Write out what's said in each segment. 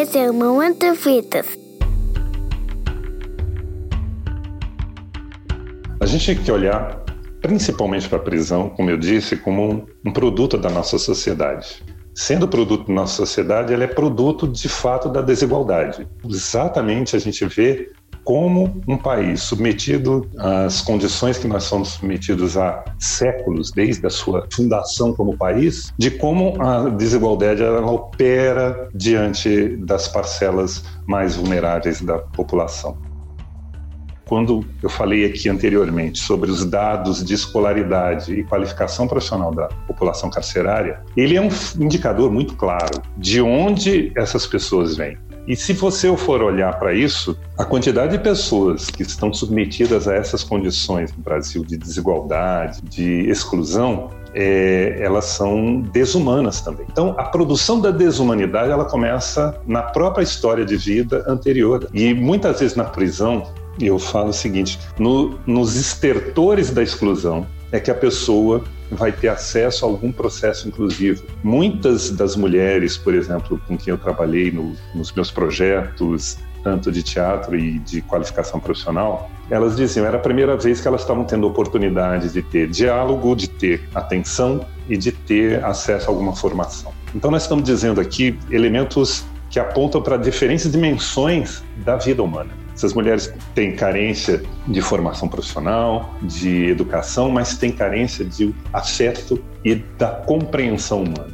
Esse é o Momento. A gente tem que olhar principalmente para a prisão, como eu disse, como um, um produto da nossa sociedade. Sendo produto da nossa sociedade, ela é produto de fato da desigualdade. Exatamente a gente vê como um país submetido às condições que nós somos submetidos há séculos, desde a sua fundação como país, de como a desigualdade ela opera diante das parcelas mais vulneráveis da população. Quando eu falei aqui anteriormente sobre os dados de escolaridade e qualificação profissional da população carcerária, ele é um indicador muito claro de onde essas pessoas vêm. E se você for olhar para isso, a quantidade de pessoas que estão submetidas a essas condições no Brasil de desigualdade, de exclusão, é, elas são desumanas também. Então, a produção da desumanidade ela começa na própria história de vida anterior. E muitas vezes na prisão, eu falo o seguinte: no, nos estertores da exclusão, é que a pessoa vai ter acesso a algum processo inclusivo. Muitas das mulheres, por exemplo, com quem eu trabalhei no, nos meus projetos, tanto de teatro e de qualificação profissional, elas diziam era a primeira vez que elas estavam tendo oportunidade de ter diálogo, de ter atenção e de ter acesso a alguma formação. Então nós estamos dizendo aqui elementos que apontam para diferentes dimensões da vida humana. Essas mulheres têm carência de formação profissional, de educação, mas têm carência de afeto e da compreensão humana.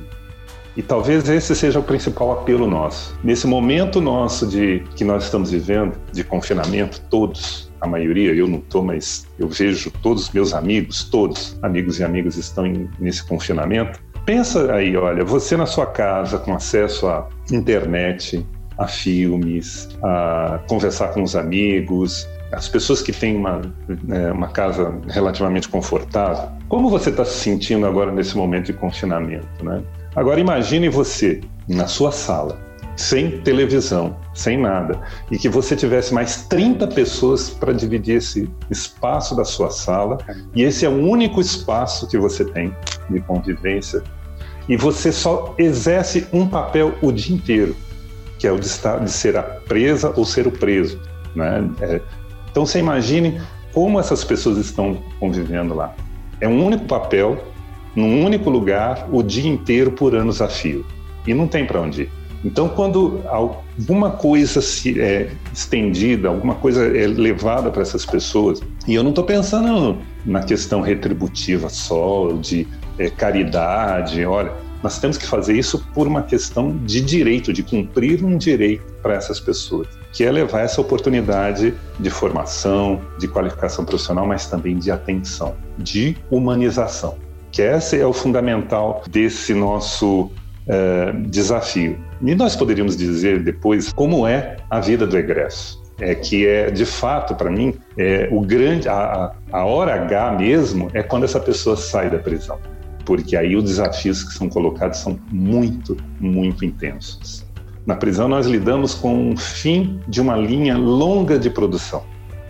E talvez esse seja o principal apelo nosso. Nesse momento nosso de que nós estamos vivendo, de confinamento, todos, a maioria, eu não estou, mas eu vejo todos os meus amigos, todos, amigos e amigas estão em, nesse confinamento. Pensa aí, olha, você na sua casa com acesso à internet, a filmes, a conversar com os amigos, as pessoas que têm uma, né, uma casa relativamente confortável. Como você está se sentindo agora nesse momento de confinamento, né? Agora imagine você na sua sala, sem televisão, sem nada, e que você tivesse mais 30 pessoas para dividir esse espaço da sua sala, e esse é o único espaço que você tem de convivência, e você só exerce um papel o dia inteiro, que é o de, estar, de ser a presa ou ser o preso. Né? É, então você imagine como essas pessoas estão convivendo lá. É um único papel, num único lugar, o dia inteiro por anos a fio. E não tem para onde ir. Então, quando alguma coisa se é estendida, alguma coisa é levada para essas pessoas, e eu não estou pensando na questão retributiva só, de é, caridade, olha, nós temos que fazer isso por uma questão de direito, de cumprir um direito para essas pessoas, que é levar essa oportunidade de formação, de qualificação profissional, mas também de atenção, de humanização, que esse é o fundamental desse nosso é, desafio. E nós poderíamos dizer depois como é a vida do egresso. É que é de fato para mim é o grande a, a hora H mesmo é quando essa pessoa sai da prisão porque aí os desafios que são colocados são muito, muito intensos. Na prisão, nós lidamos com o fim de uma linha longa de produção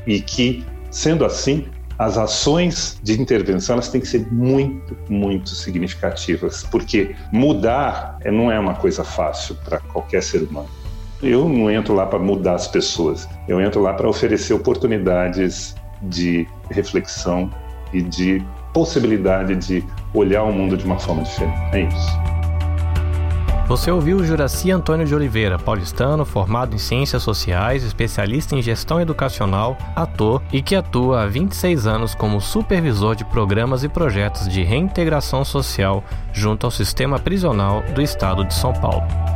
e que, sendo assim, as ações de intervenção elas têm que ser muito, muito significativas, porque mudar é, não é uma coisa fácil para qualquer ser humano. Eu não entro lá para mudar as pessoas, eu entro lá para oferecer oportunidades de reflexão e de possibilidade de olhar o mundo de uma forma diferente. É isso. Você ouviu Juraci Antônio de Oliveira, paulistano, formado em Ciências Sociais, especialista em Gestão Educacional, ator e que atua há 26 anos como supervisor de programas e projetos de reintegração social junto ao sistema prisional do Estado de São Paulo.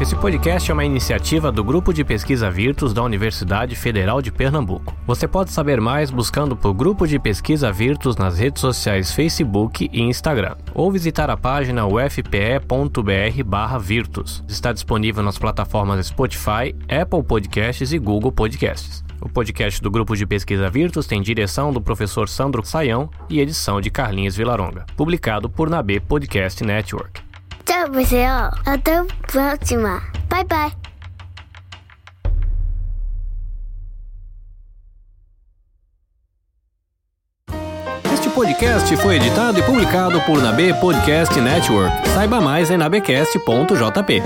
Esse podcast é uma iniciativa do Grupo de Pesquisa Virtus da Universidade Federal de Pernambuco. Você pode saber mais buscando por Grupo de Pesquisa Virtus nas redes sociais Facebook e Instagram, ou visitar a página ufpe.br/virtus. Está disponível nas plataformas Spotify, Apple Podcasts e Google Podcasts. O podcast do Grupo de Pesquisa Virtus tem direção do professor Sandro Saião e edição de Carlinhos Vilaronga, publicado por Nabe Podcast Network. Tchau, pessoal. Até a próxima. Bye, bye. podcast foi editado e publicado por Nabe Podcast Network. Saiba mais em nabecast.jp.